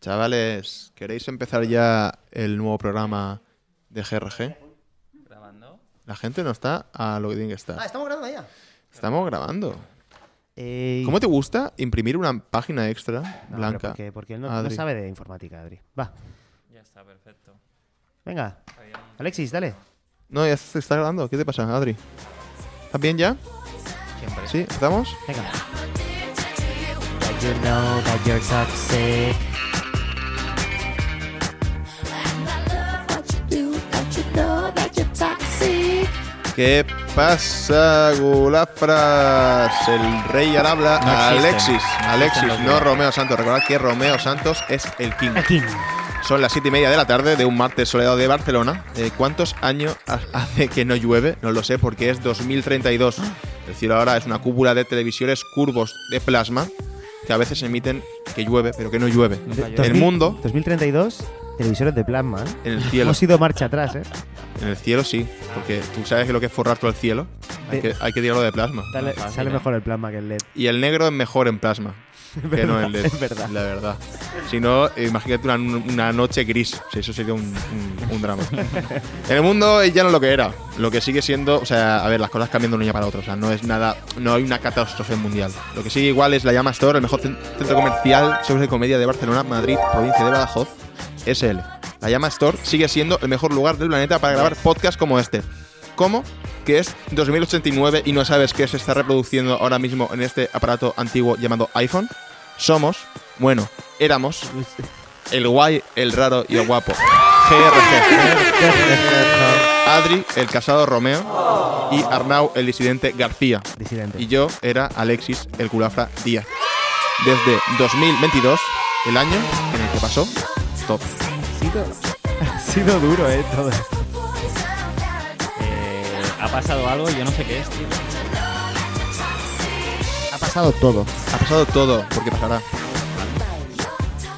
Chavales, ¿queréis empezar ya el nuevo programa de GRG? ¿Grabando? La gente no está a lo que tiene que Ah, estar. estamos grabando ya. Estamos grabando. Eh, ¿Cómo te gusta imprimir una página extra no, blanca? Porque, porque él no, sabe de informática, Adri. Va, Ya está, perfecto. venga. Alexis, dale. No, ya se está grabando. ¿Qué te pasa, Adri? ¿Estás bien ya? Siempre. ¿Sí? ¿Estamos? Venga. That you know that you're toxic. ¿Qué pasa, Gulafras? El rey al habla. No existen. Alexis. No Alexis, existen no. Romeo Santos. Recordad que Romeo Santos es el king. Aquí. Son las siete y media de la tarde de un martes soleado de Barcelona. Eh, ¿Cuántos años ha- hace que no llueve? No lo sé porque es 2032. El cielo ahora es una cúpula de televisores curvos de plasma que a veces emiten que llueve, pero que no llueve. El mundo, 2032, televisores de plasma. ¿eh? en el cielo, Hemos ido marcha atrás, ¿eh? en el cielo sí, porque tú sabes que lo que es forrar todo el cielo, hay que, hay que tirarlo de plasma. Sale, fácil, sale mejor el plasma que el LED. Y el negro es mejor en plasma. Que no en LED. Es verdad. La verdad. Si no, imagínate una, una noche gris. Eso sería un, un- un drama. En el mundo ya no es lo que era. Lo que sigue siendo, o sea, a ver, las cosas cambian de un día para otro. O sea, no es nada, no hay una catástrofe mundial. Lo que sigue igual es la Llama Store, el mejor cen- centro comercial sobre comedia de Barcelona, Madrid, provincia de Badajoz, SL. La Llama Store sigue siendo el mejor lugar del planeta para grabar podcasts como este. ¿Cómo? Que es 2089 y no sabes qué se está reproduciendo ahora mismo en este aparato antiguo llamado iPhone. Somos, bueno, éramos el guay, el raro y el guapo. GRG. Adri, el casado Romeo. Y Arnau, el disidente García. Disidente. Y yo era Alexis, el culafra Díaz. Desde 2022, el año en el que pasó Ha sido, ha sido duro, ¿eh? Todo esto. Eh, ha pasado algo y yo no sé qué es, tío. Ha pasado todo. Ha pasado todo, porque pasará.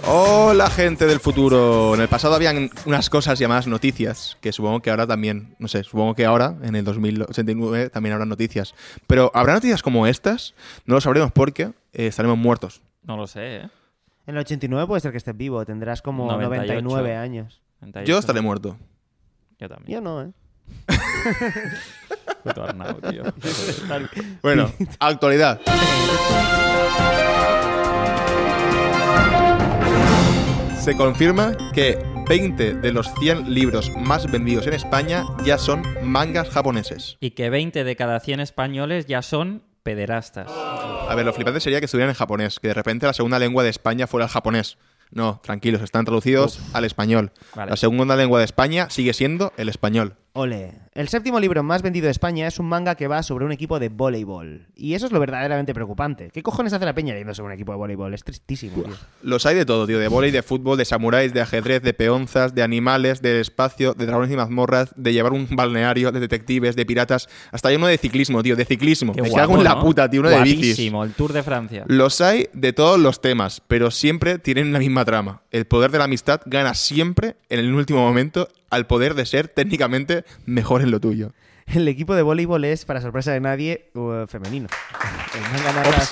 Hola gente del futuro. En el pasado habían unas cosas llamadas noticias, que supongo que ahora también, no sé, supongo que ahora, en el 2089, también habrá noticias. Pero ¿habrá noticias como estas? No lo sabremos porque eh, estaremos muertos. No lo sé, ¿eh? En el 89 puede ser que estés vivo. Tendrás como 98. 99 años. 98. Yo estaré muerto. Yo también. Yo no, ¿eh? Puto Arnau, tío. Bueno, actualidad. Se confirma que 20 de los 100 libros más vendidos en España ya son mangas japoneses. Y que 20 de cada 100 españoles ya son pederastas. A ver, lo flipante sería que estuvieran en japonés, que de repente la segunda lengua de España fuera el japonés. No, tranquilos, están traducidos al español. Vale. La segunda lengua de España sigue siendo el español. Ole. El séptimo libro más vendido de España es un manga que va sobre un equipo de voleibol. Y eso es lo verdaderamente preocupante. ¿Qué cojones hace la peña leyendo sobre un equipo de voleibol? Es tristísimo, tío. Los hay de todo, tío. De vóley, de fútbol, de samuráis, de ajedrez, de peonzas, de animales, del espacio, de dragones y mazmorras, de llevar un balneario, de detectives, de piratas. Hasta hay uno de ciclismo, tío. De ciclismo. Qué Me guapo, cago en la ¿no? puta, tío. Uno de bicis. Guapísimo, el Tour de Francia. Los hay de todos los temas, pero siempre tienen la misma trama. El poder de la amistad gana siempre en el último momento al poder de ser técnicamente mejor en lo tuyo. El equipo de voleibol es, para sorpresa de nadie, uh, femenino. El manga, narra,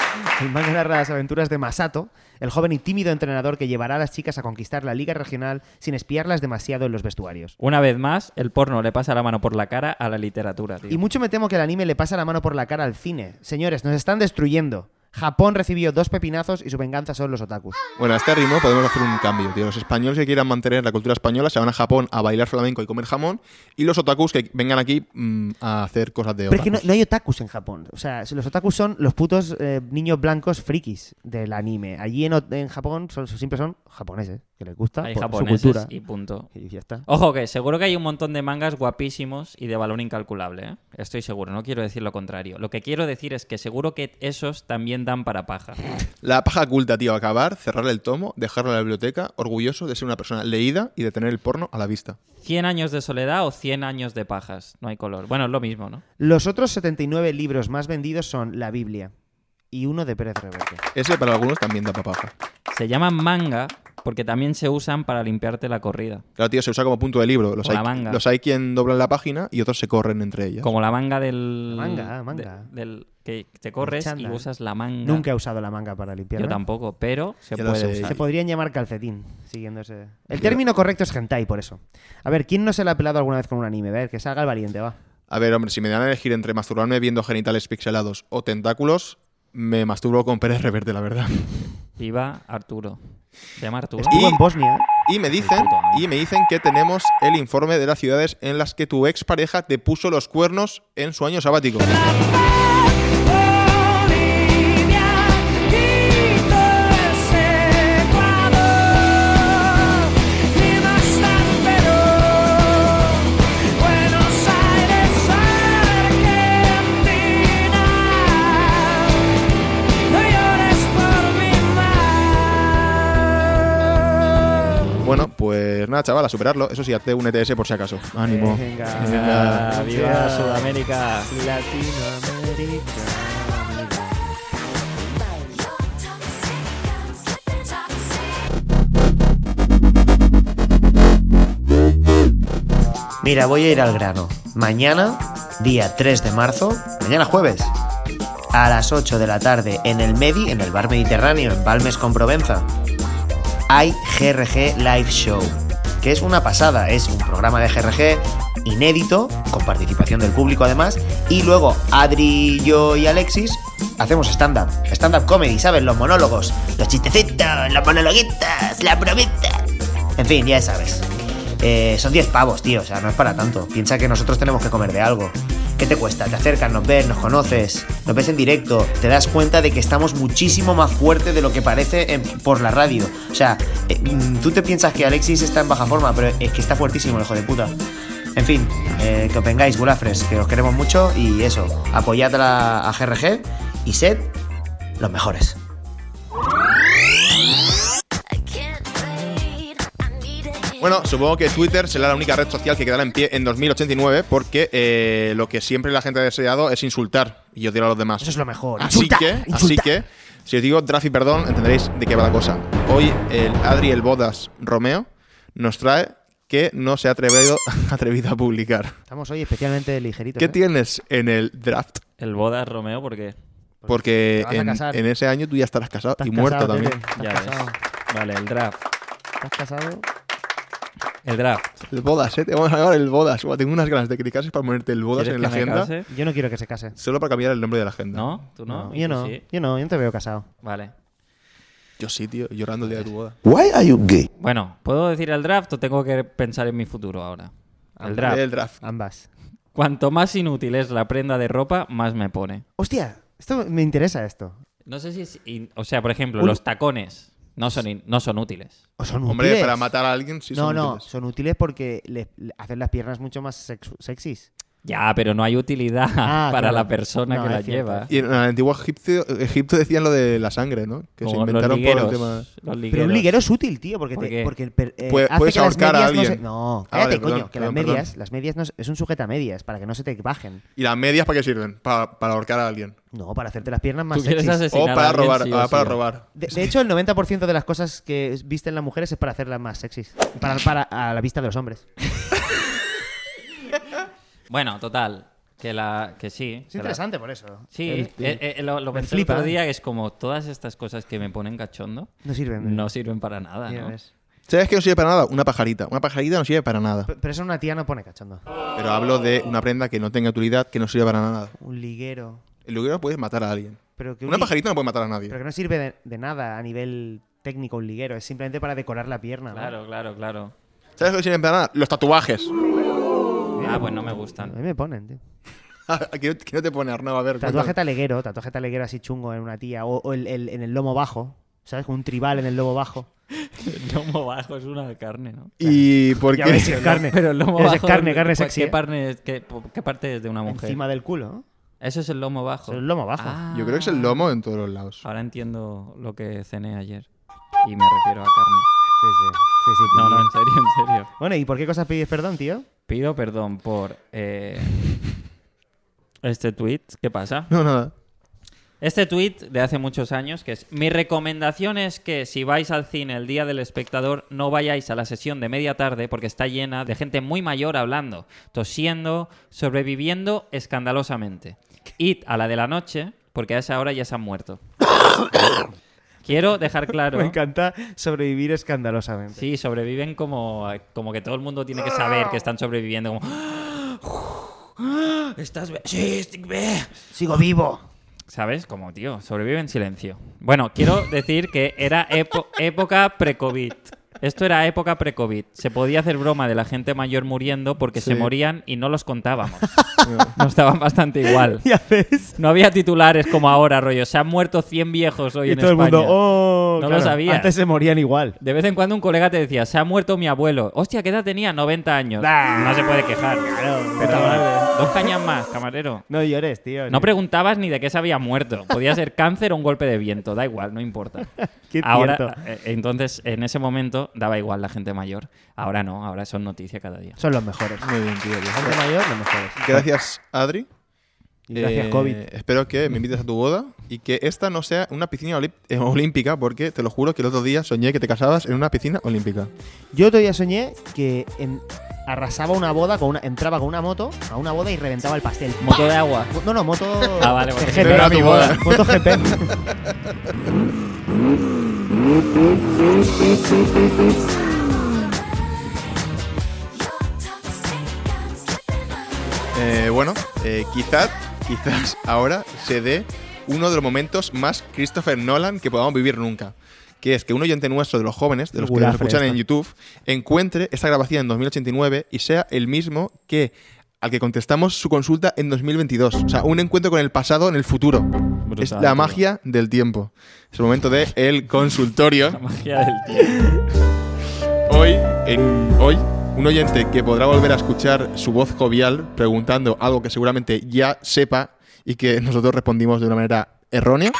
el manga narra las aventuras de Masato, el joven y tímido entrenador que llevará a las chicas a conquistar la liga regional sin espiarlas demasiado en los vestuarios. Una vez más, el porno le pasa la mano por la cara a la literatura, tío. Y mucho me temo que el anime le pasa la mano por la cara al cine. Señores, nos están destruyendo. Japón recibió dos pepinazos y su venganza son los otakus. Bueno, a este ritmo podemos hacer un cambio, tío. Los españoles que quieran mantener la cultura española se van a Japón a bailar flamenco y comer jamón. Y los otakus que vengan aquí mm, a hacer cosas de Pero es que no, otakus. no hay otakus en Japón. O sea, los otakus son los putos eh, niños blancos frikis del anime. Allí en Japón son, siempre son japoneses, que les gusta Hay por su cultura. y punto. Y ya está. Ojo que seguro que hay un montón de mangas guapísimos y de valor incalculable, ¿eh? Estoy seguro, no quiero decir lo contrario. Lo que quiero decir es que seguro que esos también dan para paja. La paja culta, tío. Acabar, cerrar el tomo, dejarlo en la biblioteca, orgulloso de ser una persona leída y de tener el porno a la vista. 100 años de soledad o 100 años de pajas. No hay color. Bueno, es lo mismo, ¿no? Los otros 79 libros más vendidos son la Biblia y uno de Pérez Reverte. Ese para algunos también da pa' paja. Se llaman manga porque también se usan para limpiarte la corrida. Claro, tío, se usa como punto de libro. Los, O la hay, manga. los hay quien doblan la página y otros se corren entre ellas. Como la manga del. La manga, manga. de- del, que te corres y usas la manga. Nunca he usado la manga para limpiar. Yo tampoco, pero se Ya lo puede sé. usar. Se podrían llamar calcetín, siguiendo ese... El término correcto es hentai, por eso. A ver, ¿quién no se le ha pelado alguna vez con un anime? A ver, que salga el valiente, va. A ver, hombre, si me dan a elegir entre masturbarme viendo genitales pixelados o tentáculos, me masturbo con Pérez Reverte, la verdad. Viva Arturo. Se llama Arturo. Estuvo Y- en Bosnia, ¿eh? Y me dicen, y me dicen que tenemos el informe de las ciudades en las que tu expareja te puso los cuernos en su año sabático. Pues nada, chaval, a superarlo. Eso sí, hazte un ETS por si acaso. Ánimo. Venga. Ah, viva Sudamérica. Latinoamérica. Mira, voy a ir al grano. Mañana, día 3 de marzo, mañana jueves, a las 8 de la tarde en el Medi, en el bar Mediterráneo, en Balmes con Provenza, hay GRG Live Show, que es una pasada, es un programa de GRG inédito, con participación del público además, y luego Adri, yo y Alexis hacemos stand-up, stand-up comedy, ¿sabes? Los monólogos, los chistecitos, los monologuitos, la bromita, en fin, ya sabes. Eh, son 10 pavos, tío, o sea, no es para tanto. Piensa que nosotros tenemos que comer de algo. ¿Qué te cuesta? Te acercas, nos ves, nos conoces, nos ves en directo, te das cuenta de que estamos muchísimo más fuerte de lo que parece en- por la radio. O sea, eh, mm, tú te piensas que Alexis está en baja forma, pero es que está fuertísimo el hijo de puta. En fin, eh, que os vengáis, Gulafres, que os queremos mucho y eso, apoyad a, a GRG y sed los mejores. Bueno, supongo que Twitter será la única red social que quedará en pie en 2089 porque eh, lo que siempre la gente ha deseado es insultar y odiar a los demás. Eso es lo mejor. Así Insulta, que, así que, si os digo Draft y perdón, entenderéis de qué va la cosa. Hoy el Adri el Bodas Romeo nos trae que no se ha atrevido, atrevido a publicar. Estamos hoy especialmente ligeritos. ¿Qué ¿eh? tienes en el draft? El bodas Romeo, porque Porque te vas a en, ese año tú ya estarás casado Estás y muerto casado, también. Ya ves. Vale, el draft. ¿Estás casado? El draft. El Bodas, ¿eh? Te vamos a llamar el Bodas. Tengo unas ganas de que te cases para ponerte el Bodas ¿Quieres en la que me agenda. case? Yo no quiero que se case. Solo para cambiar el nombre de la agenda. ¿No? ¿Tú no? yo ¿Tú no, sí? yo no, yo no te veo casado. Vale. Yo sí, tío, llorando el día de tu boda. Why are you gay? Bueno, ¿puedo decir el draft o tengo que pensar en mi futuro ahora? El draft. El draft. Ambas. Cuanto más inútil es la prenda de ropa, más me pone. Hostia, esto me interesa esto. No sé si es... in- O sea, por ejemplo, Un- los tacones no son, in- no son útiles. ¿O son Hombre, útiles? para matar a alguien sí no, son no, útiles. son útiles porque le, le hacen las piernas mucho más sexu- sexys. Ya, pero no hay utilidad Ah, para claro. la persona No, que la lleva. Y en el antiguo Egipto, Egipto decían lo de la sangre, ¿no? Que se Como los inventaron por ligueros. el tema. los Pero un ligueros. liguero es útil, tío, porque, ¿Por te- qué? porque el per- eh, Puede- hace puedes que las ahorcar a medias no se... alguien. No, Ah, cállate, vale, coño, perdón, que perdón, las medias, perdón. las medias no es, es un sujeta medias, para que no se te bajen. ¿Y las medias para qué sirven? Para, para ahorcar a alguien. No, para hacerte las piernas más sexys. asesinar O a para robar. sí o ah, para sí. robar. De, de hecho, el 90% de las cosas que visten las mujeres es para hacerlas más sexys. Para, para a la vista de los hombres. Bueno, total. Que, la, que sí. Es que la- interesante por eso. Sí, Es- eh, eh, lo, lo me pensé flipa. el otro día, que es como todas estas cosas que me ponen cachondo No sirven. no sirven para nada, ¿no? ves. ¿Sabes qué no sirve para nada? Una pajarita. Una pajarita no sirve para nada. P- Pero eso una tía no pone cachondo. Pero hablo de una prenda que no tenga utilidad, que no sirve para nada. Un liguero. El lugar puede matar a alguien. Pero que un Una pajarita no puede matar a nadie. Pero que no sirve de, de nada a nivel técnico un liguero. Es simplemente para decorar la pierna. ¿no? Claro, claro, claro. ¿Sabes qué no sirven para nada? Los tatuajes. Ah, pues no me A gustan. mí me ponen, tío. ¿Qué qué no te pone Arnau? A ver. Tatuaje cuéntame. taleguero, tatuaje taleguero así chungo en una tía. O, o el, el- en el lomo bajo. ¿Sabes? Con un tribal en el lomo bajo. El lomo bajo es una carne, ¿no? ¿Y por Ya qué? es carne. Pero el lomo Ese bajo... es carne, carne ¿cuál- sexy. ¿Qué, ¿eh? parte, qué, qué parte es de una mujer? Encima del culo. ¿no? Eso es el lomo bajo. Es el lomo bajo. Ah. Yo creo que es el lomo en todos los lados. Ahora entiendo lo que cené ayer. Y me refiero a carne. Sí, sí. sí, sí No, no, en serio, en serio. Bueno, ¿y por qué cosas pides perdón, tío? Pido perdón por eh, este tweet. ¿Qué pasa? No, nada. Este tuit de hace muchos años, que es, mi recomendación es que si vais al cine el día del espectador, no vayáis a la sesión de media tarde porque está llena de gente muy mayor hablando, tosiendo, sobreviviendo escandalosamente. Id a la de la noche porque a esa hora ya se han muerto. Quiero dejar claro... Me encanta sobrevivir escandalosamente. Sí, sobreviven como, como que todo el mundo tiene que saber que están sobreviviendo. Como, ¿Estás bien? Sí, estoy bien. Sigo vivo. ¿Sabes? Como, tío, sobrevive en silencio. Bueno, quiero decir que era época pre-COVID. Esto era época pre-COVID. Se podía hacer broma de la gente mayor muriendo porque se Sí. morían y no los contábamos. Nos daban bastante igual. Ya ves. No había titulares como ahora, rollo. Se han muerto 100 viejos hoy Y en todo el mundo, oh, No lo claro, sabías. Antes se morían igual. De vez en cuando un colega te decía, se ha muerto mi abuelo. Hostia, ¿qué edad tenía? 90 años. Bah. No se puede quejar. Puta madre. Dos cañas más, camarero. No llores, tío. No preguntabas ni de qué se había muerto. Podía ser cáncer o un golpe de viento. Da igual, no importa. Qué Ahora, eh, entonces, en ese momento daba igual la gente mayor. Ahora no, ahora son noticias cada día. Son los mejores. Muy bien, tío. pues, Gente mayor, los mejores. Gracias, Adri. Gracias, Eh, COVID. Espero que me invites a tu boda y que esta no sea una piscina eh, olímpica, porque te lo juro que el otro día soñé que te casabas en una piscina olímpica. Yo todavía soñé que en- arrasaba una boda, con una, entraba con una moto a una boda y reventaba el pastel. Moto de agua. No, no, moto. Ah, vale, porque GP. no era mi boda. Moto GP. Eh, bueno, eh, quizás, quizás ahora se dé uno de los momentos más Christopher Nolan que podamos vivir nunca. Que es que un oyente nuestro de los jóvenes, de los que nos escuchan en. YouTube, encuentre esta grabación en 2089 y sea el mismo que al que contestamos su consulta en 2022. O sea, un encuentro con el pasado en el futuro. es la tío. magia del tiempo. Es el momento de el consultorio. La magia del tiempo. Hoy, en, hoy, un oyente que podrá volver a escuchar su voz jovial preguntando algo que seguramente ya sepa y que nosotros respondimos de una manera errónea.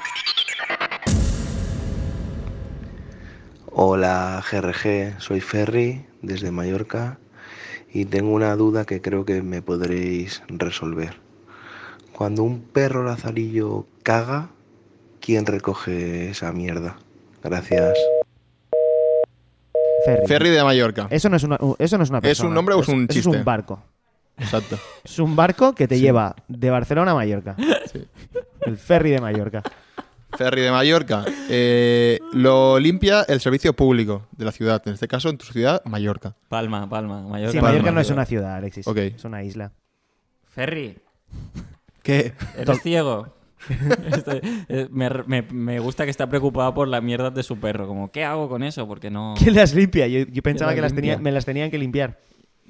Hola GRG, soy Ferry desde Mallorca y tengo una duda que creo que me podréis resolver. Cuando un perro lazarillo caga, ¿quién recoge esa mierda? Gracias. Ferry. Ferry de Mallorca. Eso no es una, eso no es una ¿Es persona. un nombre o es un eso chiste? Es un barco. Exacto. Es un barco que te lleva de Barcelona a Mallorca. El ferry de Mallorca. Ferry de Mallorca. Eh, lo limpia el servicio público de la ciudad. En este caso, en tu ciudad, Mallorca. Palma, Palma. Mallorca. Sí, Palma. Mallorca no es una ciudad, Alexis. Ok. Es una isla. Ferry, ¿Qué? ¿eres ciego? Estoy- eh, me, me- me gusta que está preocupado por la mierda de su perro. Como, ¿qué hago con eso? Porque no... ¿Quién las limpia? Yo, yo pensaba las que las tenía, limpia? me las tenían que limpiar.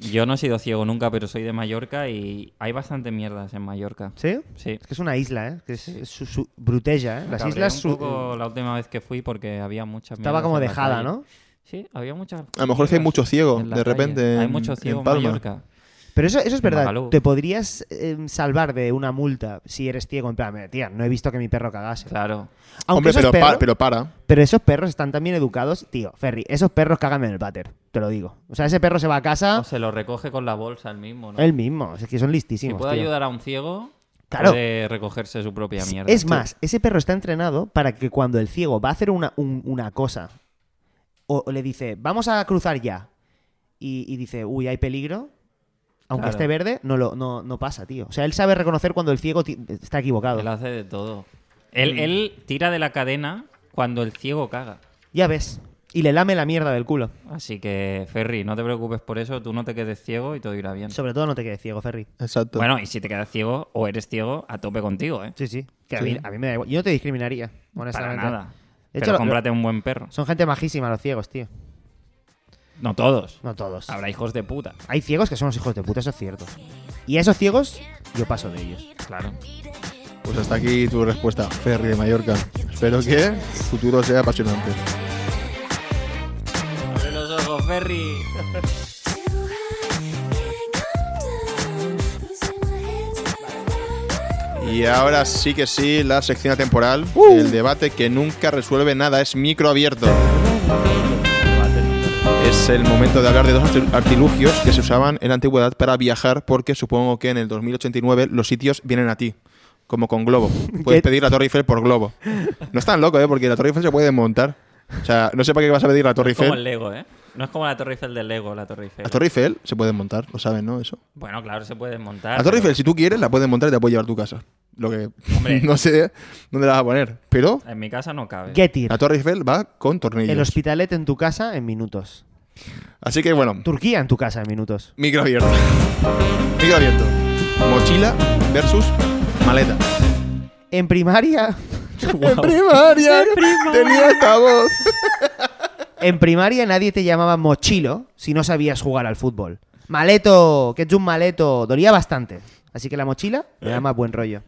Yo no he sido ciego nunca, pero soy de Mallorca y hay bastante mierdas en Mallorca. ¿Sí? Sí. Es que es una isla, ¿eh? Que es, es su, su- bruteja, ¿eh? Las Cabré islas un su- poco la última vez que fui porque había muchas estaba como dejada. ¿no? Sí, había muchas. A lo mejor es que hay mucho ciego, de calle. repente, Hay en- mucho en ciego en, Palma. Mallorca. Pero eso, eso es verdad. Magalú. ¿Te podrías eh, salvar de una multa si eres ciego? En plan, "Mira, tía, no he visto que mi perro cagase. Claro. Aunque Hombre, pero, perros, pa- pero para. pero esos perros están tan bien educados. Tío, Ferry, esos perros cagan en el váter. Te lo digo. O sea, ese perro se va a casa O se lo recoge con la bolsa el mismo, ¿no? él mismo. Es que son si listísimos. puede tío. ayudar a un ciego, Claro. puede recogerse su propia mierda. Es más, ese perro está entrenado para que cuando el ciego va a hacer una, un- una cosa o, o le dice, vamos a cruzar ya, y, y dice, uy, hay peligro, aunque Claro. esté verde, no, lo, no, no pasa, tío. O sea, él sabe reconocer cuando el ciego está equivocado. Él hace de todo. Él, él tira de la cadena cuando el ciego caga. Ya ves. Y le lame la mierda del culo. Así que, Ferry, no te preocupes por eso, tú no te quedes ciego y todo irá bien. Sobre todo no te quedes ciego, Ferry. Exacto. Bueno, y si te quedas ciego o eres ciego, a tope contigo, ¿eh? Sí, sí. Que a, mí, a mí me da igual. Yo no te discriminaría, Para honestamente. nada. De Pero hecho, lo- cómprate un buen perro. Son gente majísima los ciegos, tío. No todos. No todos. Habrá hijos de puta. Hay ciegos que son los hijos de puta, eso es cierto. Y a esos ciegos, yo paso de ellos. Claro. Pues hasta aquí tu respuesta, Ferry de Mallorca. Espero que el futuro sea apasionante. Ferry. Y ahora sí que sí, la sección temporal, el debate que nunca resuelve nada, es micro abierto. Es el momento de hablar de dos arti- artilugios que se usaban en la antigüedad para viajar, porque supongo que en el 2089 los sitios vienen a ti. como con globo. Puedes ¿Qué? pedir la Torre Eiffel por globo. No es tan loco, ¿eh? Porque la Torre Eiffel se puede desmontar. O sea, no sé para qué vas a pedir la Torre Es como el Eiffel. Lego, ¿eh? No es como la Torre Eiffel del Lego, la Torre Eiffel. La Torre Eiffel se puede desmontar, lo saben, ¿no? Eso. Bueno, claro, se puede montar. La Torre pero- Eiffel, si tú quieres, la puedes montar y te la puedes llevar a tu casa. Lo que Hombre. no sé dónde la vas a poner. Pero En mi casa no cabe. Getir. la Torre Eiffel va con tornillos. El hospitalet en tu casa en minutos. Así que bueno, Turquía en tu casa en minutos. micro abierto. micro abierto. Mochila versus maleta. En primaria. En primaria, tenía esta voz. En primaria nadie te llamaba mochilo si no sabías jugar al fútbol. Maleto, que es un maleto, dolía bastante. Así que la mochila me da más buen rollo.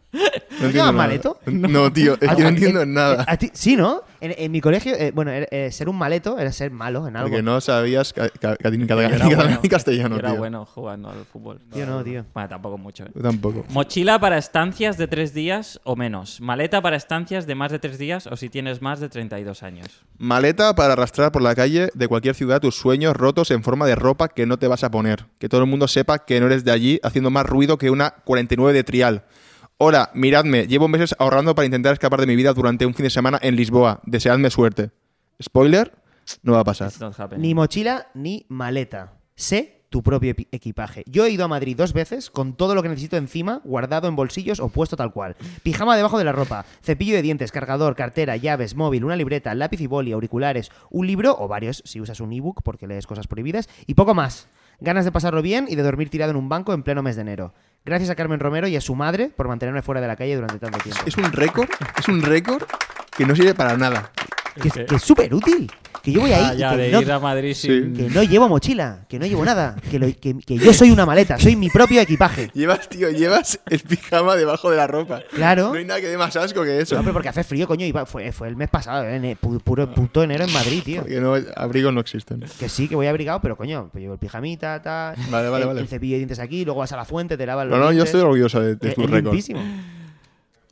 No ¿Te llamas nada. maleto? No, tío, es ¿A- que no entiendo en- nada. a ti- sí, ¿no? En, en mi colegio, eh, bueno, era- eh, ser un maleto era ser malo en algo. Porque no sabías ca- ca- ca- ni Yo catalán era ni catalán bueno. ni castellano, Yo era tío. bueno jugando al fútbol. Yo no, tío. Bueno, tampoco mucho. ¿eh? Yo tampoco. Mochila para estancias de tres días o menos. Maleta para estancias de más de tres días o si tienes más de 32 años. Maleta para arrastrar por la calle de cualquier ciudad tus sueños rotos en forma de ropa que no te vas a poner. Que todo el mundo sepa que no eres de allí haciendo más ruido que una 49 de trial. Hola, miradme, llevo meses ahorrando para intentar escapar de mi vida durante un fin de semana en Lisboa. Deseadme suerte. Spoiler, no va a pasar. Ni mochila ni maleta. Sé tu propio equipaje. Yo he ido a Madrid dos veces con todo lo que necesito encima, guardado en bolsillos o puesto tal cual. Pijama debajo de la ropa, cepillo de dientes, cargador, cartera, llaves, móvil, una libreta, lápiz y boli, auriculares, un libro o varios si usas un ebook porque lees cosas prohibidas y poco más. Ganas de pasarlo bien y de dormir tirado en un banco en pleno mes de enero. Gracias a Carmen Romero y a su madre por mantenerme fuera de la calle durante tanto tiempo. Es un récord, es un récord que no sirve para nada. Que es que es súper útil. Que yo voy ahí Ah, y que de no- ir a Madrid sin... que no llevo mochila, que no llevo nada, que, lo- que- que yo soy una maleta, soy mi propio equipaje. Llevas, tío, llevas el pijama debajo de la ropa. Claro. No hay nada que dé más asco que eso. No, pero porque hace frío, coño, iba- fue, fue el mes pasado, eh, en- pu- puro puto enero en Madrid, tío. Porque no, abrigos no existen. Que sí, que voy abrigado, pero coño, pues llevo el pijamita, tal, Vale, vale, el, vale. el cepillo de dientes aquí, luego vas a la fuente, te lavas los No, no, yo estoy orgulloso de, de tu es.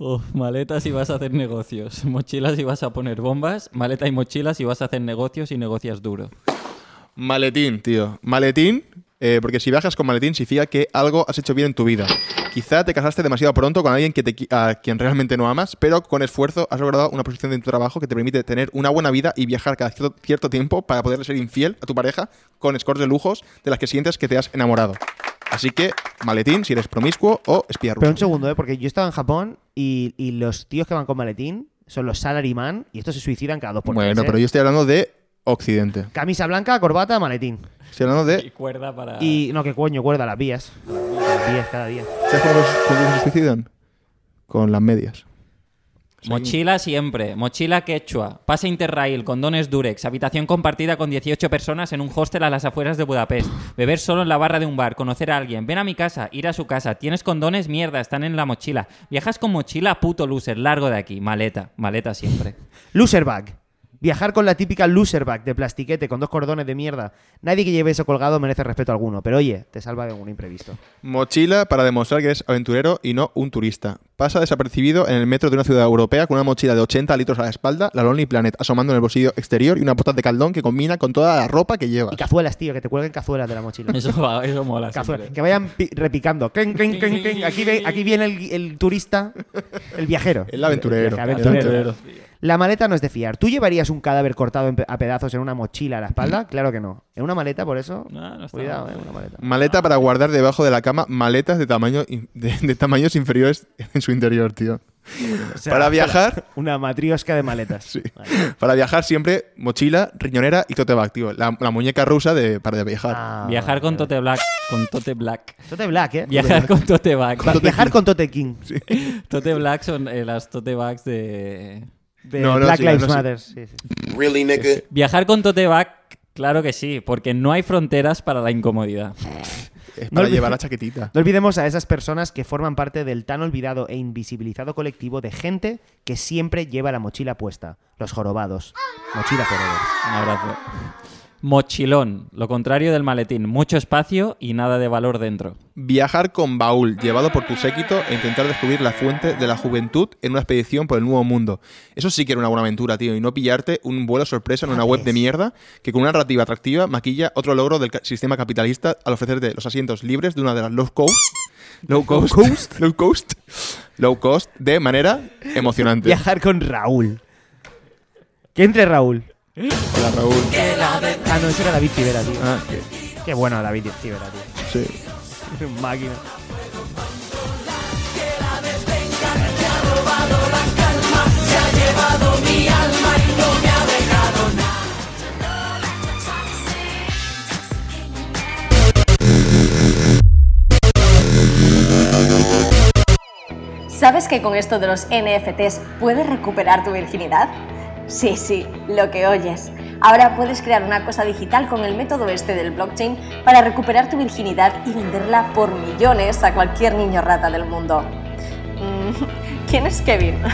Uf, maletas y vas a hacer negocios. Mochilas y vas a poner bombas. Maleta y mochilas y vas a hacer negocios y negocias duro. Maletín, tío. Maletín, eh, porque si viajas con maletín significa que algo has hecho bien en tu vida. Quizá te casaste demasiado pronto con alguien que a quien realmente no amas, pero con esfuerzo has logrado una posición en tu trabajo que te permite tener una buena vida y viajar cada cierto, cierto tiempo para poder ser infiel a tu pareja con scores de lujos de las que sientes que te has enamorado. Así que, maletín, si eres promiscuo o espía ruso. Pero un segundo, ¿eh? porque yo estaba en Japón y, y los tíos que van con maletín son los salaryman y estos se suicidan cada dos por Bueno, tres, ¿eh? pero yo estoy hablando de Occidente. Camisa blanca, corbata, maletín. Estoy hablando Y de... cuerda para... Y no, que coño, cuerda, las vías. Las vías cada día. ¿Sabes cómo se suicidan? Con las medias. Mochila siempre. Mochila quechua. Pase Interrail. Condones Durex. Habitación compartida con 18 personas en un hostel a las afueras de Budapest. Beber solo en la barra de un bar. Conocer a alguien. Ven a mi casa. Ir a su casa. Tienes condones, mierda. Están en la mochila. Viajas con mochila, puto loser. Largo de aquí. Maleta. Maleta siempre. Loser bag. Viajar con la típica loser bag de plastiquete con dos cordones de mierda. Nadie que lleve eso colgado merece respeto alguno, pero oye, te salva de un imprevisto. Mochila para demostrar que eres aventurero y no un turista. Pasa desapercibido en el metro de una ciudad europea con una mochila de 80 litros a la espalda, la Lonely Planet asomando en el bolsillo exterior y una bota de caldón que combina con toda la ropa que llevas. Y cazuelas, tío, que te cuelguen cazuelas de la mochila. Eso, va- eso mola. Cazuelas, que vayan pi- repicando. Clen, clen, clen, clen. Aquí, ve- aquí viene el, el turista, el viajero. El aventurero. El aventurero. El aventurero. La maleta no es de fiar. ¿Tú llevarías un cadáver cortado a pedazos en una mochila a la espalda? Claro que no. En una maleta, por eso. No, no está Cuidado, eh, una maleta. Maleta para guardar debajo de la cama maletas de, tamaño de, de tamaños inferiores en su interior, tío. O sea, para viajar, Una matriosca de maletas. sí. Vale. para viajar siempre mochila, riñonera y tote bag, tío. La, la muñeca rusa de, para viajar. Ah, Viajar con. Tote Black. Con Tote Black. Tote Black, ¿eh? Viajar con Tote. Va- viajar con Tote King. Tote Black son eh, las Tote Bags de... De No, no, Black sí, Lives no. Matter. Sí, sí. Really, nigga? Viajar con tote bag, claro que sí, porque no hay fronteras para la incomodidad. Es No para olvides- llevar la chaquetita. No olvidemos a esas personas que forman parte del tan olvidado e invisibilizado colectivo de gente que siempre lleva la mochila puesta. Los jorobados. Mochila forever. Un abrazo. Mochilón, lo contrario del maletín. Mucho espacio y nada de valor dentro. Viajar con baúl, llevado por tu séquito e intentar descubrir la fuente de la juventud en una expedición por el nuevo mundo. Eso sí que era una buena aventura, tío, y no pillarte un vuelo sorpresa en una web de mierda que con una narrativa atractiva maquilla otro logro del ca- sistema capitalista al ofrecerte los asientos libres de una de las low cost, low cost, low cost, low cost de manera emocionante. Viajar con Raúl. Que entre Raúl. Hola, Raúl. Ah, no, ese era David Civera, tío. Ah, Qué bueno David Civera, tío. sí. Máquina. ¿Sabes que con esto de los NFTs puedes recuperar tu virginidad? Sí, sí, lo que oyes. Ahora puedes crear una cosa digital con el método este del blockchain para recuperar tu virginidad y venderla por millones a cualquier niño rata del mundo. Mm, ¿Quién es Kevin?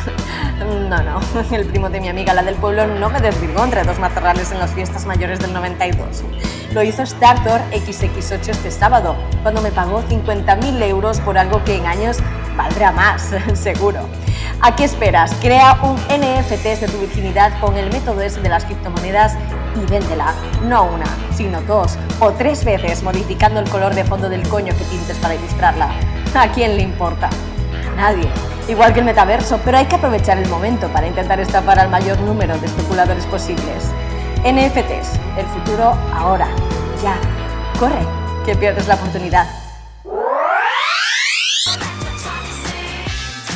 No, no, el primo de mi amiga, la del pueblo, no me desvirgó entre dos matorrales en las fiestas mayores del 92. Lo hizo Startor XX8 este sábado, cuando me pagó 50.000 euros por algo que en años valdrá más, seguro. ¿A qué esperas? Crea un NFT de tu virginidad con el método ese de las criptomonedas y véndela, no una, sino dos o tres veces modificando el color de fondo del coño que pintes para ilustrarla. ¿A quién le importa? Nadie. Igual que el metaverso, pero hay que aprovechar el momento para intentar estafar al mayor número de especuladores posibles. NFTs, el futuro ahora, ya. Corre, que pierdes la oportunidad.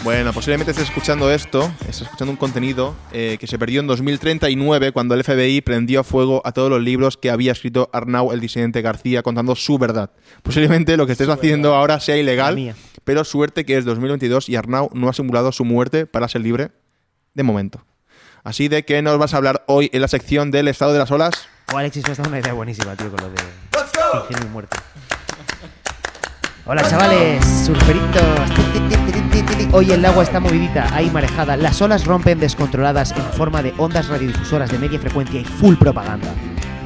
Bueno, posiblemente estés escuchando esto, estás escuchando un contenido eh, que se perdió en 2039 cuando el FBI prendió a fuego a todos los libros que había escrito Arnau el disidente García contando su verdad. Posiblemente lo que estés haciendo ahora sea ilegal, pero suerte que es 2022 y Arnau no ha simulado su muerte para ser libre de momento. Así de que nos vas a hablar hoy en la sección del estado de las olas. O Alexis me una idea buenísima, tío, con lo de fingir mi muerte. Hola chavales, surferitos. Hoy el agua está movidita, hay marejada. Las olas rompen descontroladas en forma de ondas radiodifusoras de media frecuencia y full propaganda.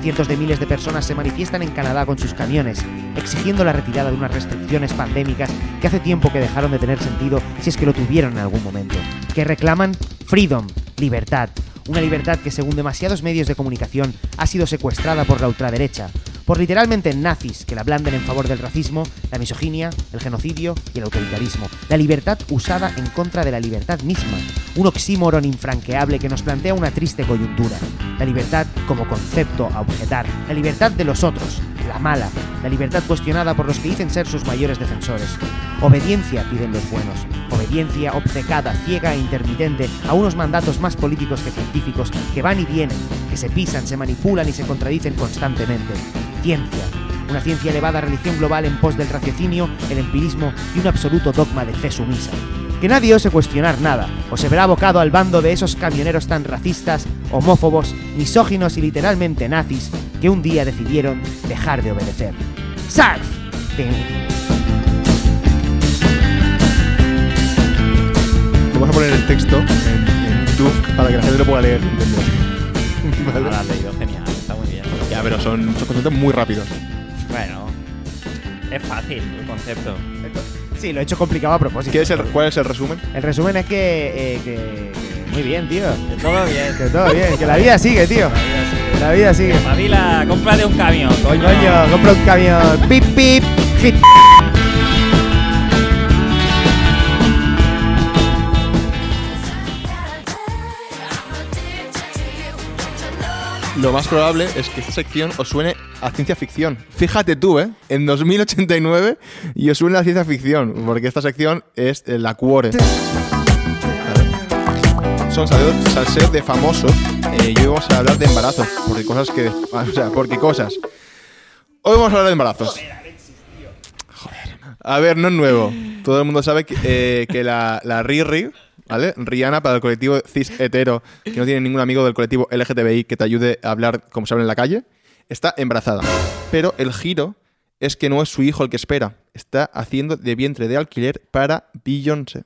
Cientos de miles de personas se manifiestan en Canadá con sus camiones, exigiendo la retirada de unas restricciones pandémicas que hace tiempo que dejaron de tener sentido si es que lo tuvieron en algún momento. Que reclaman freedom, libertad, una libertad que según demasiados medios de comunicación ha sido secuestrada por la ultraderecha, por literalmente nazis que la blanden en favor del racismo, la misoginia, el genocidio y el autoritarismo. La libertad usada en contra de la libertad misma, un oxímoron infranqueable que nos plantea una triste coyuntura. La libertad como concepto a objetar, la libertad de los otros, la mala, la libertad cuestionada por los que dicen ser sus mayores defensores. Obediencia piden los buenos, obediencia obcecada, ciega e intermitente a unos mandatos más políticos que científicos que van y vienen, que se pisan, se manipulan y se contradicen constantemente. Ciencia, una ciencia elevada a religión global en pos del raciocinio, el empirismo y un absoluto dogma de fe sumisa. Que nadie ose cuestionar nada, o se verá abocado al bando de esos camioneros tan racistas, homófobos, misóginos y literalmente nazis que un día decidieron dejar de obedecer. ¡Sax! Vamos a poner el texto en, en YouTube para que la gente lo pueda leer. ¿Vale? Ahora has leído, genial, está muy bien. Ya, pero son, son conceptos muy rápidos. Bueno, es fácil el concepto. Sí, lo he hecho complicado a propósito. ¿Qué es el- ¿Cuál es el resumen? El resumen es que, eh, que Muy bien, tío. Que todo bien. Que todo bien. Que la vida sigue, tío. La vida sigue. Pavila, cómprate un camión, coño. Coño, compra un camión. Pip, pip. Hit. Lo más probable es que esta sección os suene a ciencia ficción. Fíjate tú, ¿eh? En 2089 y os suena a ciencia ficción, porque esta sección es la Cuore. Son salseos, de famosos eh, y hoy vamos a hablar de embarazos, porque cosas que... O sea, porque cosas. Hoy vamos a hablar de embarazos. Joder. A ver, no es nuevo. Todo el mundo sabe que, eh, que la, la Riri, ¿vale? Rihanna para el colectivo cis hetero, que no tiene ningún amigo del colectivo LGTBI que te ayude a hablar como se habla en la calle, está embarazada. Pero el giro es que no es su hijo el que espera. Está haciendo de vientre de alquiler para Beyoncé.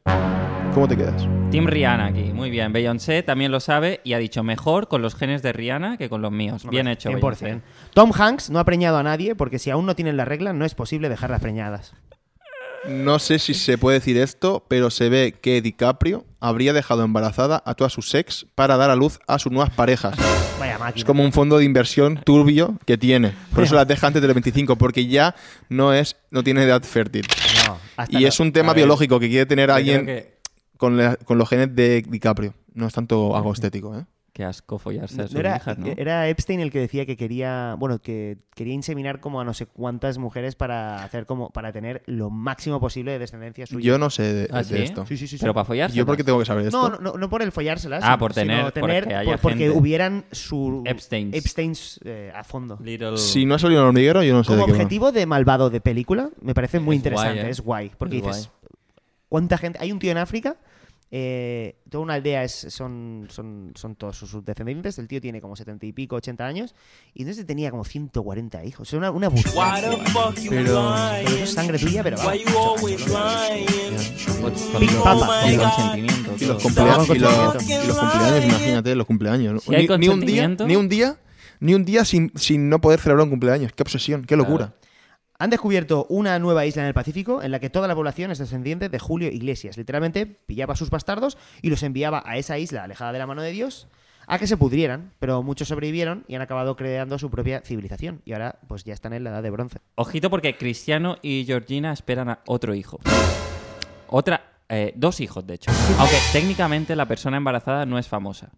¿Cómo te quedas? Team Rihanna aquí, muy bien. Beyoncé también lo sabe y ha dicho mejor con los genes de Rihanna que con los míos. Bien hecho, 100%. Beyoncé. Tom Hanks no ha preñado a nadie porque si aún no tienen la regla no es posible dejarlas preñadas. No sé si se puede decir esto, pero se ve que DiCaprio habría dejado embarazada a toda su sex para dar a luz a sus nuevas parejas. Vaya máquina. Es como un fondo de inversión turbio que tiene. Por eso las deja antes de los 25, porque ya no es no tiene edad fértil. No, Y es un tema biológico que quiere tener alguien que- con, la- con los genes de DiCaprio. No es tanto algo estético, ¿eh? Qué asco follarse No, a sus era, hijas, ¿no? era Epstein el que decía que quería, bueno, que quería inseminar como a no sé cuántas mujeres para hacer como para tener lo máximo posible de descendencia suya. Yo no sé de, ¿Ah, de sí? esto. Sí, sí, sí, sí. Pero para follarse. Yo porque tengo que saber esto. No, no, no, por el follárselas. Ah, por sino tener- tener porque haya por- porque gente. hubieran su Epsteins. Epsteins, eh, a fondo. Little... Si no ha salido un hormiguero, yo no sé Como de qué va. objetivo de malvado de película, me parece muy Es guay, interesante, ¿eh? es guay. Porque Es dices, ¿cuánta gente? Hay un tío en África, eh, toda una aldea es, son, son, son todos sus descendientes, el tío tiene como 70 y pico, 80 años, y entonces tenía como 140 hijos. Es una, una burrada. Pero- Pero eso es sangre tuya, pero vamos. Con, Big con- Papa. con Y- consentimiento. Y los, cumpleaños, y, los, consentimiento. y los cumpleaños, imagínate, los cumpleaños. ¿no? Si hay ni, ni un día, ni un día, ni un día sin, sin no poder celebrar un cumpleaños. Qué obsesión, qué locura. Han descubierto una nueva isla en el Pacífico en la que toda la población es descendiente de Julio Iglesias. Literalmente pillaba a sus bastardos y los enviaba a esa isla alejada de la mano de Dios a que se pudrieran, pero muchos sobrevivieron y han acabado creando su propia civilización. Y ahora pues ya están en la edad de bronce. Ojito porque Cristiano y Georgina esperan a otro hijo. Otra, eh, dos hijos, de hecho. Aunque técnicamente la persona embarazada no es famosa.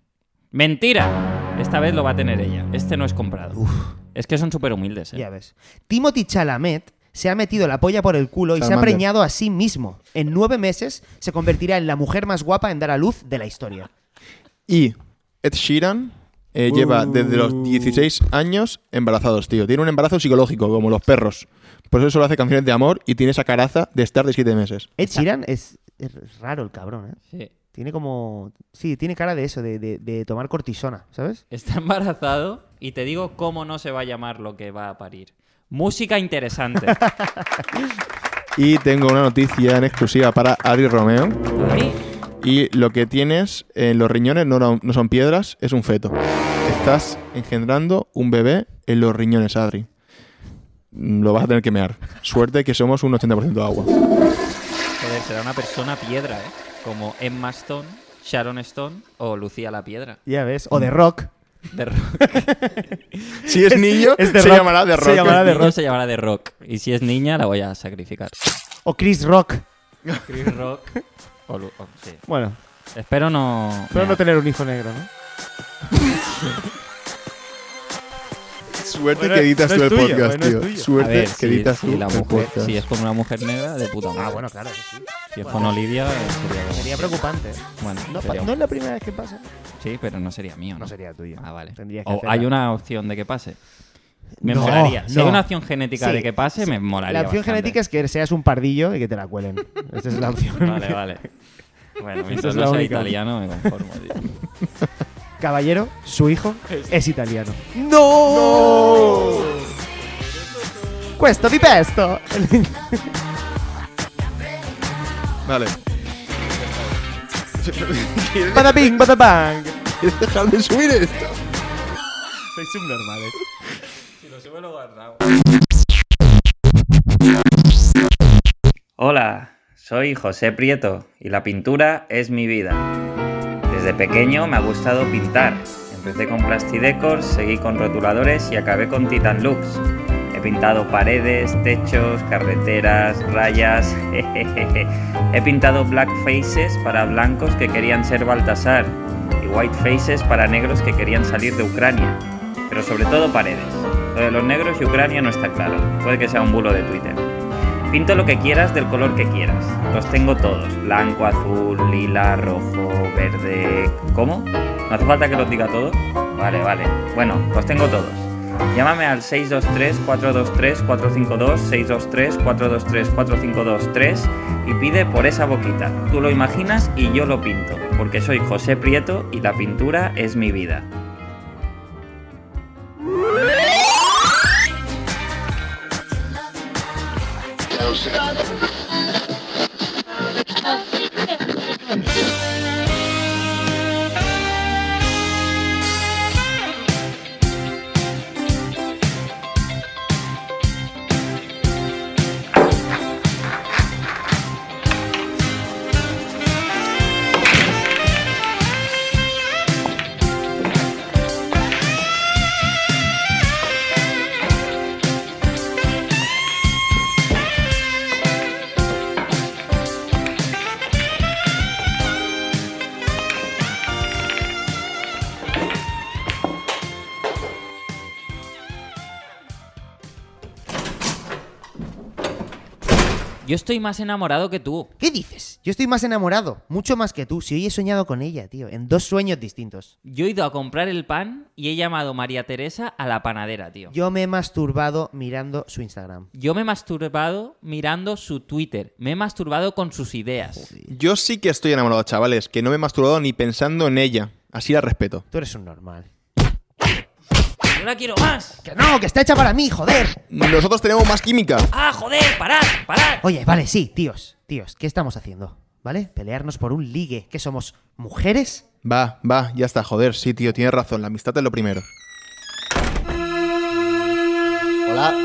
¡Mentira! Esta vez lo va a tener ella. Este no es comprado. Es que son súper humildes, ¿eh? Ya ves. Timothy Chalamet se ha metido la polla por el culo y se ha preñado a sí mismo. En nueve meses se convertirá en la mujer más guapa en dar a luz de la historia. Y Ed Sheeran eh, lleva desde los 16 años embarazados, tío. Tiene un embarazo psicológico, como los perros. Por eso solo hace canciones de amor y tiene esa caraza de estar de 7 meses. Ed Sheeran es, es raro el cabrón, ¿eh? Sí. Tiene como... Sí, tiene cara de eso, de, de- de tomar cortisona, ¿sabes? Está embarazado y te digo cómo no se va a llamar lo que va a parir. Música interesante. Y tengo una noticia en exclusiva para Ari Romeo. Ay, Y lo que tienes en los riñones no, no- no son piedras, es un feto. Estás engendrando un bebé en los riñones, Adri. Mm, Lo vas a tener que mear. Suerte que somos un 80% agua. joder, será una persona piedra, ¿eh? Como Emma Stone, Sharon Stone o Lucía la Piedra. Ya ves. O de rock. De rock. Si es niño, es se rock. llamará de Se rock. llamará de niño rock. se llamará de rock. Y si es niña, la voy a sacrificar. O Chris Rock. Chris Rock. O Lu- o- sí. Bueno, Espero no. pero no tener un hijo negro, ¿no? Suerte Bueno, que editas no tú el tuyo, podcast, bueno, tío. Suerte ver, que si, editas si tú la el mujer, podcast. si es con una mujer negra, de puta madre. Ah, bueno, claro, sí. Si es Bueno, con Olivia, eh, sería, Sería preocupante. ¿eh? Bueno, No, sería- no es la primera vez que pasa. Sí, pero no sería mío. No, No sería tuyo. Ah, vale. Tendrías que o hacerla. hay una opción de que pase. Me No, molaría. Si no. hay una opción genética Sí, de que pase, sí. me molaría. La opción bastante. genética es que seas un pardillo y que te la cuelen. Esa es la opción. Vale, vale. Bueno, mientras es no la sea única. italiano, me conformo. tío. Caballero, su hijo es italiano. ¡No! Questo di pesto. Vale. Bada bing, bada bang. ¿Quieres dejar de subir esto? Sois subnormales. Hola, soy José Prieto y la pintura es mi vida. Desde pequeño me ha gustado pintar. Empecé con Plastidecors, seguí con rotuladores y acabé con Titan Lux. He pintado paredes, techos, carreteras, rayas. He pintado black faces para blancos que querían ser Baltasar y white faces para negros que querían salir de Ucrania. Pero sobre todo paredes. Lo de los negros y Ucrania no está claro. Puede que sea un bulo de Twitter. Pinto lo que quieras del color que quieras. Los tengo todos. Blanco, azul, lila, rojo, verde... ¿Cómo? ¿No hace falta que los diga todos? Vale, vale. Bueno, los tengo todos. Llámame al 623-423-452, 623-423-452-3 y pide por esa boquita. Tú lo imaginas y yo lo pinto, porque soy José Prieto y la pintura es mi vida. Yo estoy más enamorado que tú. ¿Qué dices? Yo estoy más enamorado, mucho más que tú. Si hoy he soñado con ella, tío, en dos sueños distintos. Yo he ido a comprar el pan y he llamado María Teresa a la panadera, tío. Yo me he masturbado mirando su Instagram. Yo me he masturbado mirando su Twitter. Me he masturbado con sus ideas. Yo sí que estoy enamorado, chavales, que no me he masturbado ni pensando en ella. Así la respeto. Tú eres un normal. Yo la quiero más. ¡Que no! ¡Que está hecha para mí, joder! Nosotros tenemos más química. ¡Ah, joder! ¡Parad! ¡Parad! Oye, vale, sí, tíos, tíos, ¿qué estamos haciendo? ¿Vale? Pelearnos por un ligue. ¿Qué somos? ¿Mujeres? Va, va, ya está, joder, sí, tío, tienes razón, la amistad es lo primero. Hola.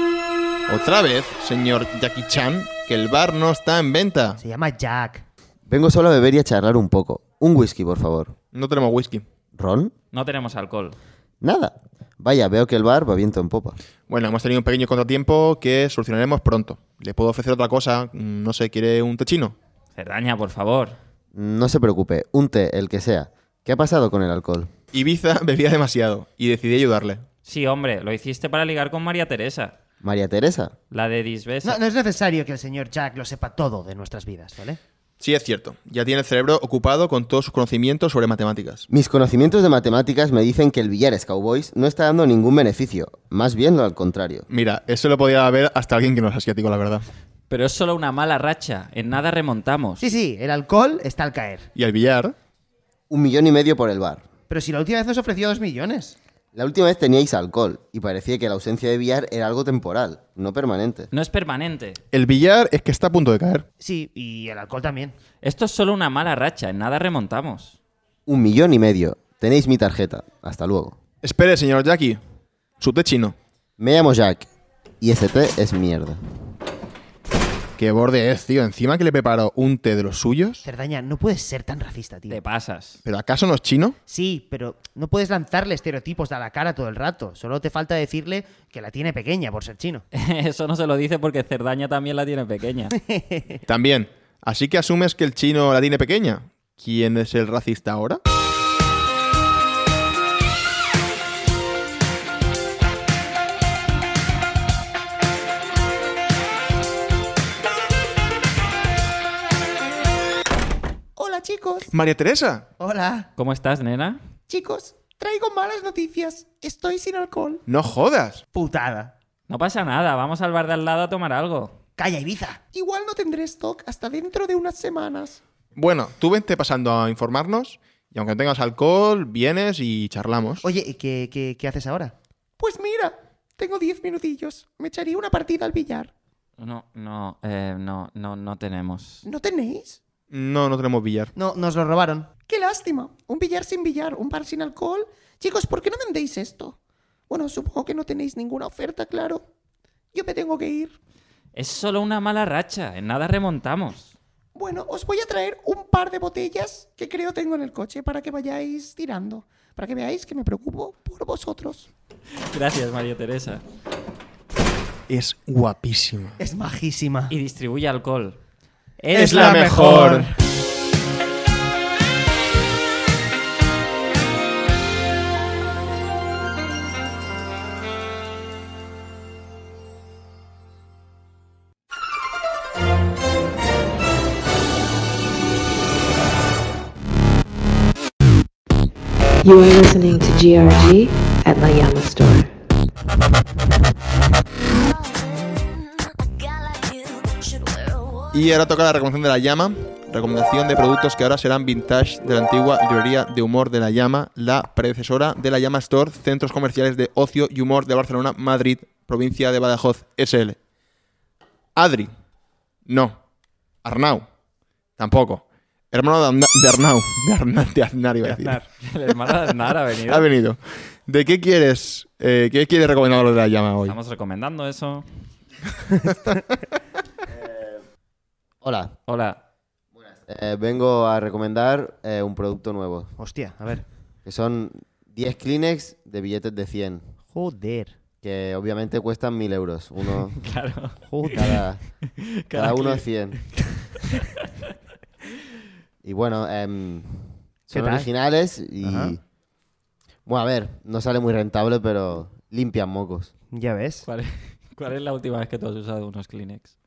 Otra vez, señor Jackie Chan, que el bar no está en venta. Se llama Jack. Vengo solo a beber y a charlar un poco. Un whisky, por favor. No tenemos whisky. ¿Ron? No tenemos alcohol. Nada. Vaya, veo que el bar va viento en popa. Bueno, hemos tenido un pequeño contratiempo que solucionaremos pronto. ¿Le puedo ofrecer otra cosa? Mm, No sé, ¿quiere un techino? Cerdaña, por favor. No se preocupe, un té, el que sea. ¿Qué ha pasado con el alcohol? Ibiza bebía demasiado y decidí ayudarle. Sí, hombre, lo hiciste para ligar con María Teresa. María Teresa. La de Disbesa. No, no es necesario que el señor Jack lo sepa todo de nuestras vidas, ¿vale? Sí, es cierto. Ya tiene el cerebro ocupado con todos sus conocimientos sobre matemáticas. Mis conocimientos de matemáticas me dicen que el Villares Cowboys no está dando ningún beneficio. Más bien lo al contrario. Mira, eso lo podía ver hasta alguien que no es asiático, la verdad. Pero es solo una mala racha. En nada remontamos. Sí, sí, el alcohol está al caer. Y al billar, Un millón y medio por el bar. Pero si la última vez nos ofreció dos millones. La última vez teníais alcohol y parecía que la ausencia de billar era algo temporal, no permanente. No es permanente. el billar es que está a punto de caer. Sí, y el alcohol también. Esto es solo una mala racha. En nada remontamos. Un millón y medio. Tenéis mi tarjeta. Hasta luego. Espere, señor Jackie. Su té chino. Me llamo Jack y ese té es mierda. Qué borde es, tío. Encima que le preparo un té de los suyos. Cerdaña, no puedes ser tan racista, tío. Te pasas. ¿Pero acaso no es chino? Sí, pero no puedes lanzarle estereotipos a la cara todo el rato. Solo te falta decirle que la tiene pequeña por ser chino. Eso no se lo dice porque Cerdaña también la tiene pequeña. También. Así que asumes que el chino la tiene pequeña. ¿Quién es el racista ahora? María Teresa. Hola. ¿Cómo estás, nena? Chicos, traigo malas noticias. Estoy sin alcohol. No jodas. Putada. No pasa nada. Vamos al bar de al lado a tomar algo. Calla, Ibiza. Igual no tendré stock hasta dentro de unas semanas. Bueno, tú vente pasando a informarnos y aunque no tengas alcohol, vienes y charlamos. Oye, ¿y ¿qué, qué, qué haces ahora? Pues mira, tengo diez minutillos. Me echaría una partida al billar. No, no, eh, no, no, no tenemos. ¿No tenéis? No, no tenemos billar. No, nos lo robaron. Qué lástima. Un billar sin billar, un bar sin alcohol. Chicos, ¿por qué no vendéis esto? Bueno, supongo que no tenéis ninguna oferta, claro. Yo me tengo que ir. Es solo una mala racha. En nada remontamos. Bueno, os voy a traer un par de botellas que creo tengo en el coche para que vayáis tirando. Para que veáis que me preocupo por vosotros. Gracias, María Teresa. Es guapísima. Es majísima. Y distribuye alcohol. Es la mejor. You are listening to GRG at La Llama Store. Y ahora toca la recomendación de la llama. Recomendación de productos que ahora serán vintage de la antigua librería de humor de la llama, la predecesora de la llama Store, centros comerciales de ocio y humor de Barcelona, Madrid, provincia de Badajoz, SL. Adri. No. Arnau. Tampoco. Hermano de, Amna- de Arnau. De, Arna- de Aznar, iba a decir. El hermano de Aznar ha venido. Ha venido. ¿De qué quieres? eh, ¿Qué quieres recomendar de la llama hoy? Estamos recomendando eso. Hola, Hola. eh, vengo a recomendar eh, un producto nuevo, Hostia, a ver. que son 10 Kleenex de billetes de 100, Joder. que obviamente cuestan 1000 euros, uno Claro. Joder. cada, cada uno clip. 100. y bueno, em, ¿Qué son originales y... Ajá. Bueno, a ver, no sale muy rentable, pero limpian mocos. Ya ves. ¿Cuál es, cuál es la última vez que tú has usado unos Kleenex?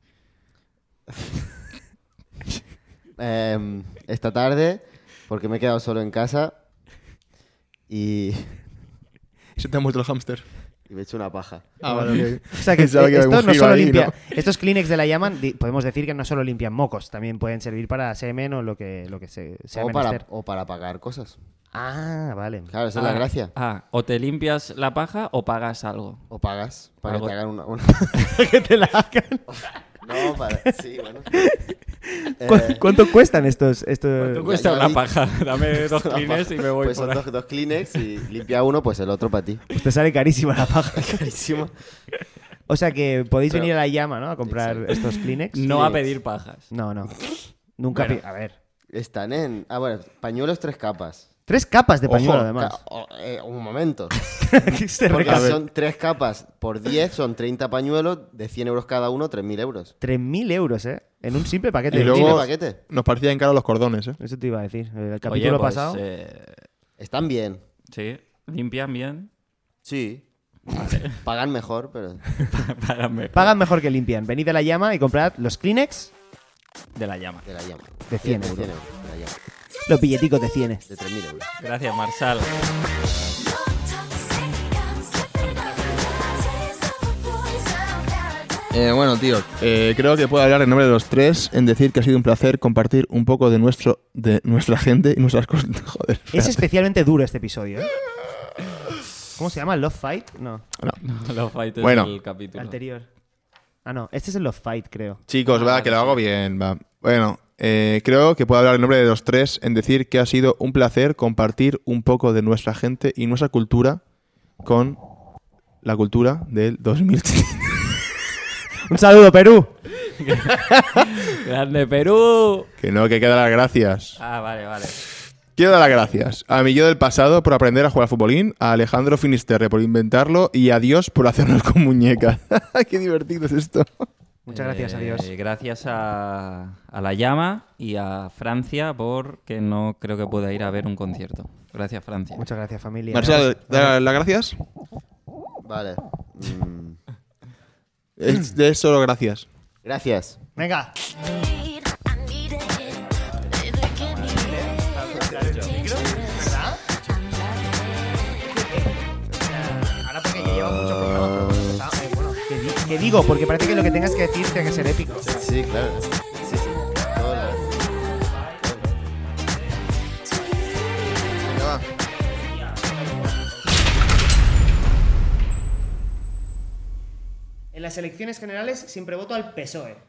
Em, esta tarde, porque me he quedado solo en casa y, Se te ha muerto el hámster. y me he hecho una paja. Ah, vale, ok. O sea que esto no solo ahí, limpia. ¿no? Estos Kleenex de la llaman, di- podemos decir que no solo limpian mocos, también pueden servir para semen o lo que, lo que se, sea O para, o para pagar cosas. Ah, vale. Claro, esa es la Ah, gracia. Ah, o te limpias la paja o pagas algo. O pagas para Algo- que te hagan una... una- que te la hagan. No, para... Sí, bueno. ¿Cu- Eh, ¿Cuánto cuestan estos? estos... ¿Cuánto ya- cuesta ya una vi- paja? Dame dos paja. y me voy Pues por son ahí. dos, dos Kleenex y limpia uno, pues el otro para ti. Pues te sale carísima la paja. Carísimo. O sea que podéis Pero- venir a la llama, ¿no? A comprar Exacto. estos Kleenex. No a Kleenex. pedir pajas. No, no. Nunca. Bueno. A ver. Están en... Ah, bueno, pañuelos tres capas. Tres capas de Ojo, pañuelo, además. Ca- o- eh, un momento. Se Porque son tres capas por 10, son 30 pañuelos, de 100 euros cada uno, 3.000 euros. 3.000 euros, ¿eh? En un simple paquete. Y luego- paquete. Nos parecían caros los cordones, ¿eh? Eso te iba a decir. El Oye, capítulo pues, pasado. eh, Están bien. sí, limpian bien. Sí. Pagan mejor, pero... Págame. Pagan mejor que limpian. Venid a la llama y comprad los Kleenex De la llama. De la llama. de 100 de euros. 100 euros. De la llama. Los billeticos de 100. De 3.000 euros. Gracias, Marsal. Eh, bueno, tío, eh, creo que puedo hablar en nombre de los tres en decir que ha sido un placer compartir un poco de nuestro, de nuestra gente y nuestras cosas. Joder. Es especialmente duro este episodio, ¿eh? ¿Cómo se llama? ¿Love Fight? No, Los fights Bueno. del capítulo. anterior. Ah, no. Este es el Love Fight, creo. Chicos, Ah, va, vale, que lo hago bien, va. Bueno, eh, creo que puedo hablar en nombre de los tres en decir que ha sido un placer compartir un poco de nuestra gente y nuestra cultura con la cultura del 2000. Un saludo, Perú. ¡Grande Perú! que no, que hay que dar las gracias. Ah, vale, vale. Quiero dar las gracias a mi yo del pasado por aprender a jugar al futbolín, a Alejandro Finisterre por inventarlo y a Dios por hacernos con muñecas. ¡Qué divertido es esto! Muchas gracias, Eh, adiós. Gracias a, a La Llama y a Francia porque no creo que pueda ir a ver un concierto. Gracias, Francia. Muchas gracias, familia. Marcel, ¿da las gracias? Vale. Mm, Es de solo gracias. gracias. Venga. Está- eh, que digo, porque parece que lo que tengas que decir tiene que ser épico. Sí, claro. En las elecciones generales siempre voto al PSOE.